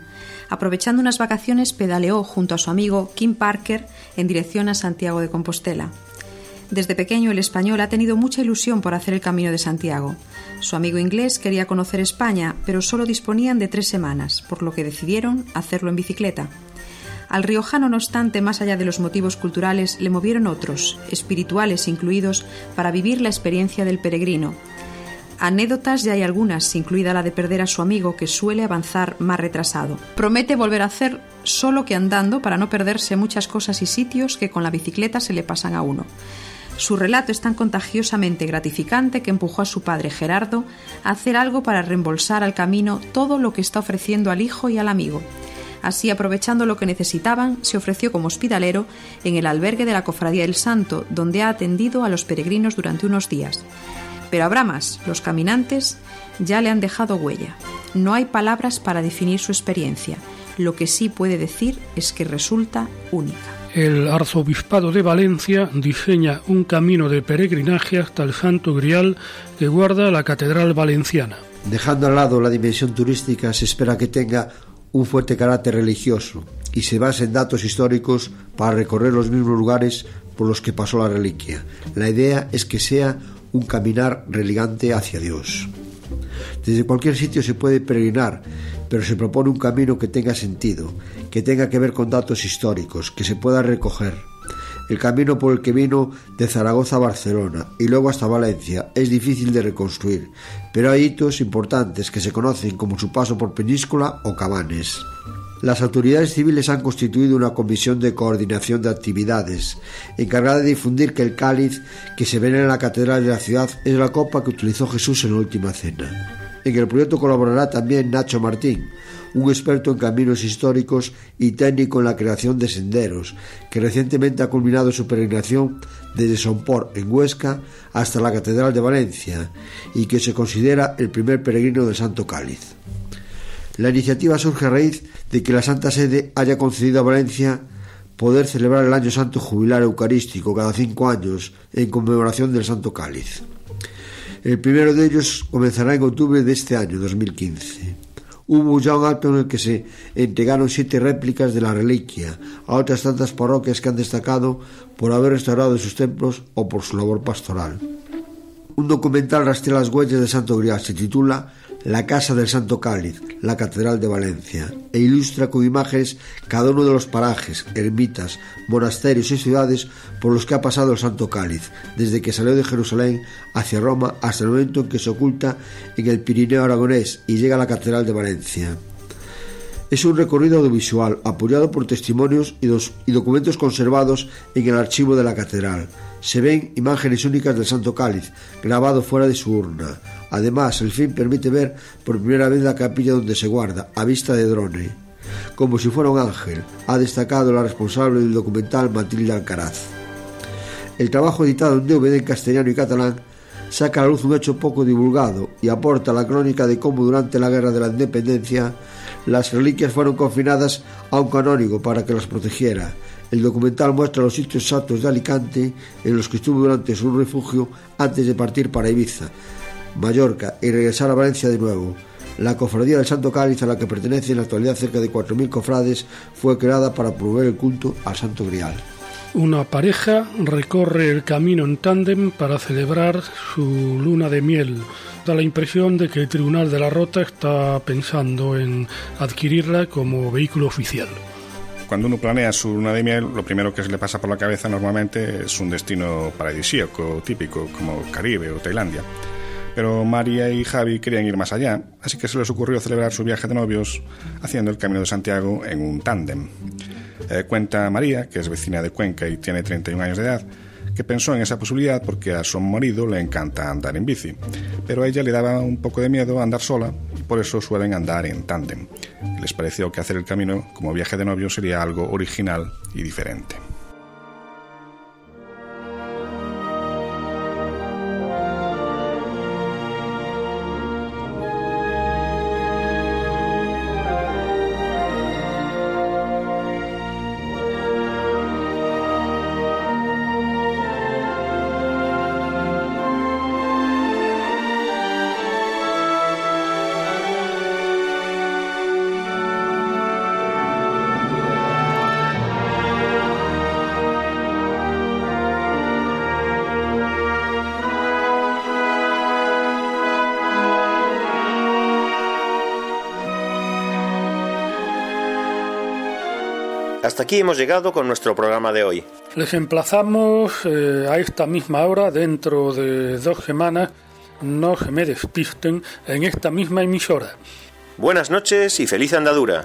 D: Aprovechando unas vacaciones, pedaleó junto a su amigo Kim Parker en dirección a Santiago de Compostela. Desde pequeño el español ha tenido mucha ilusión por hacer el Camino de Santiago. Su amigo inglés quería conocer España, pero solo disponían de tres semanas, por lo que decidieron hacerlo en bicicleta. Al riojano, no obstante, más allá de los motivos culturales, le movieron otros, espirituales incluidos, para vivir la experiencia del peregrino. Anécdotas ya hay algunas, incluida la de perder a su amigo que suele avanzar más retrasado. Promete volver a hacer solo que andando para no perderse muchas cosas y sitios que con la bicicleta se le pasan a uno. Su relato es tan contagiosamente gratificante que empujó a su padre Gerardo a hacer algo para reembolsar al camino todo lo que está ofreciendo al hijo y al amigo. Así, aprovechando lo que necesitaban, se ofreció como hospitalero en el albergue de la Cofradía del Santo, donde ha atendido a los peregrinos durante unos días. Pero habrá más, los caminantes ya le han dejado huella. No hay palabras para definir su experiencia. Lo que sí puede decir es que resulta única.
A: El arzobispado de Valencia diseña un camino de peregrinaje hasta el Santo Grial que guarda la Catedral Valenciana.
C: Dejando al lado la dimensión turística, se espera que tenga un fuerte carácter religioso y se basa en datos históricos para recorrer los mismos lugares por los que pasó la reliquia. La idea es que sea un caminar religante hacia Dios. Desde cualquier sitio se puede peregrinar, pero se propone un camino que tenga sentido, que tenga que ver con datos históricos, que se pueda recoger. El camino por el que vino de Zaragoza a Barcelona y luego hasta Valencia es difícil de reconstruir, pero hay hitos importantes que se conocen como su paso por Peníscola o Cabanes. Las autoridades civiles han constituido una comisión de coordinación de actividades encargada de difundir que el cáliz que se venera en la catedral de la ciudad es la copa que utilizó Jesús en la última cena. En el proyecto colaborará también Nacho Martín, un experto en caminos históricos y técnico en la creación de senderos, que recientemente ha culminado su peregrinación desde Sompor, en Huesca, hasta la Catedral de Valencia, y que se considera el primer peregrino del Santo Cáliz. La iniciativa surge a raíz de que la Santa Sede haya concedido a Valencia poder celebrar el Año Santo Jubilar Eucarístico cada cinco años en conmemoración del Santo Cáliz. El primero de ellos comenzará en octubre de este año, 2015. Hubo ya un acto no que se entregaron siete réplicas de la reliquia a outras tantas parroquias que han destacado por haber restaurado sus templos ou por su labor pastoral. Un documental rastrea as huellas de Santo Grial se titula La Casa del Santo Cáliz, la Catedral de Valencia, e ilustra con imágenes cada uno de los parajes, ermitas, monasterios y ciudades por los que ha pasado el Santo Cáliz, desde que salió de Jerusalén hacia Roma hasta el momento en que se oculta en el Pirineo aragonés y llega a la Catedral de Valencia. Es un recorrido audiovisual apoyado por testimonios y, documentos conservados en el archivo de la catedral. Se ven imágenes únicas del Santo Cáliz, grabado fuera de su urna. Además, el film permite ver por primera vez la capilla donde se guarda, a vista de drone. Como si fuera un ángel, ha destacado la responsable del documental Matilde Alcaraz. El trabajo editado en DVD en castellano y catalán saca a la luz un hecho poco divulgado y aporta la crónica de cómo durante la Guerra de la Independencia las reliquias fueron confinadas a un canónigo para que las protegiera. El documental muestra los sitios exactos de Alicante en los que estuvo durante su refugio antes de partir para Ibiza, Mallorca y regresar a Valencia de nuevo. La cofradía del Santo Cáliz, a la que pertenecen en la actualidad cerca de 4.000 cofrades, fue creada para promover el culto al Santo Grial.
A: Una pareja recorre el camino en tándem para celebrar su luna de miel. Da la impresión de que el Tribunal de la Rota está pensando en adquirirla como vehículo oficial.
K: Cuando uno planea su luna de miel, lo primero que se le pasa por la cabeza normalmente es un destino paradisíaco típico como Caribe o Tailandia. Pero María y Javi querían ir más allá, así que se les ocurrió celebrar su viaje de novios haciendo el Camino de Santiago en un tándem. Eh, cuenta María, que es vecina de Cuenca y tiene 31 años de edad, que pensó en esa posibilidad porque a su marido le encanta andar en bici, pero a ella le daba un poco de miedo andar sola y por eso suelen andar en tándem. Les pareció que hacer el camino como viaje de novio sería algo original y diferente.
B: Hasta aquí hemos llegado con nuestro programa de hoy.
A: Les emplazamos eh, a esta misma hora, dentro de dos semanas, no se me despisten, en esta misma emisora.
B: Buenas noches y feliz andadura.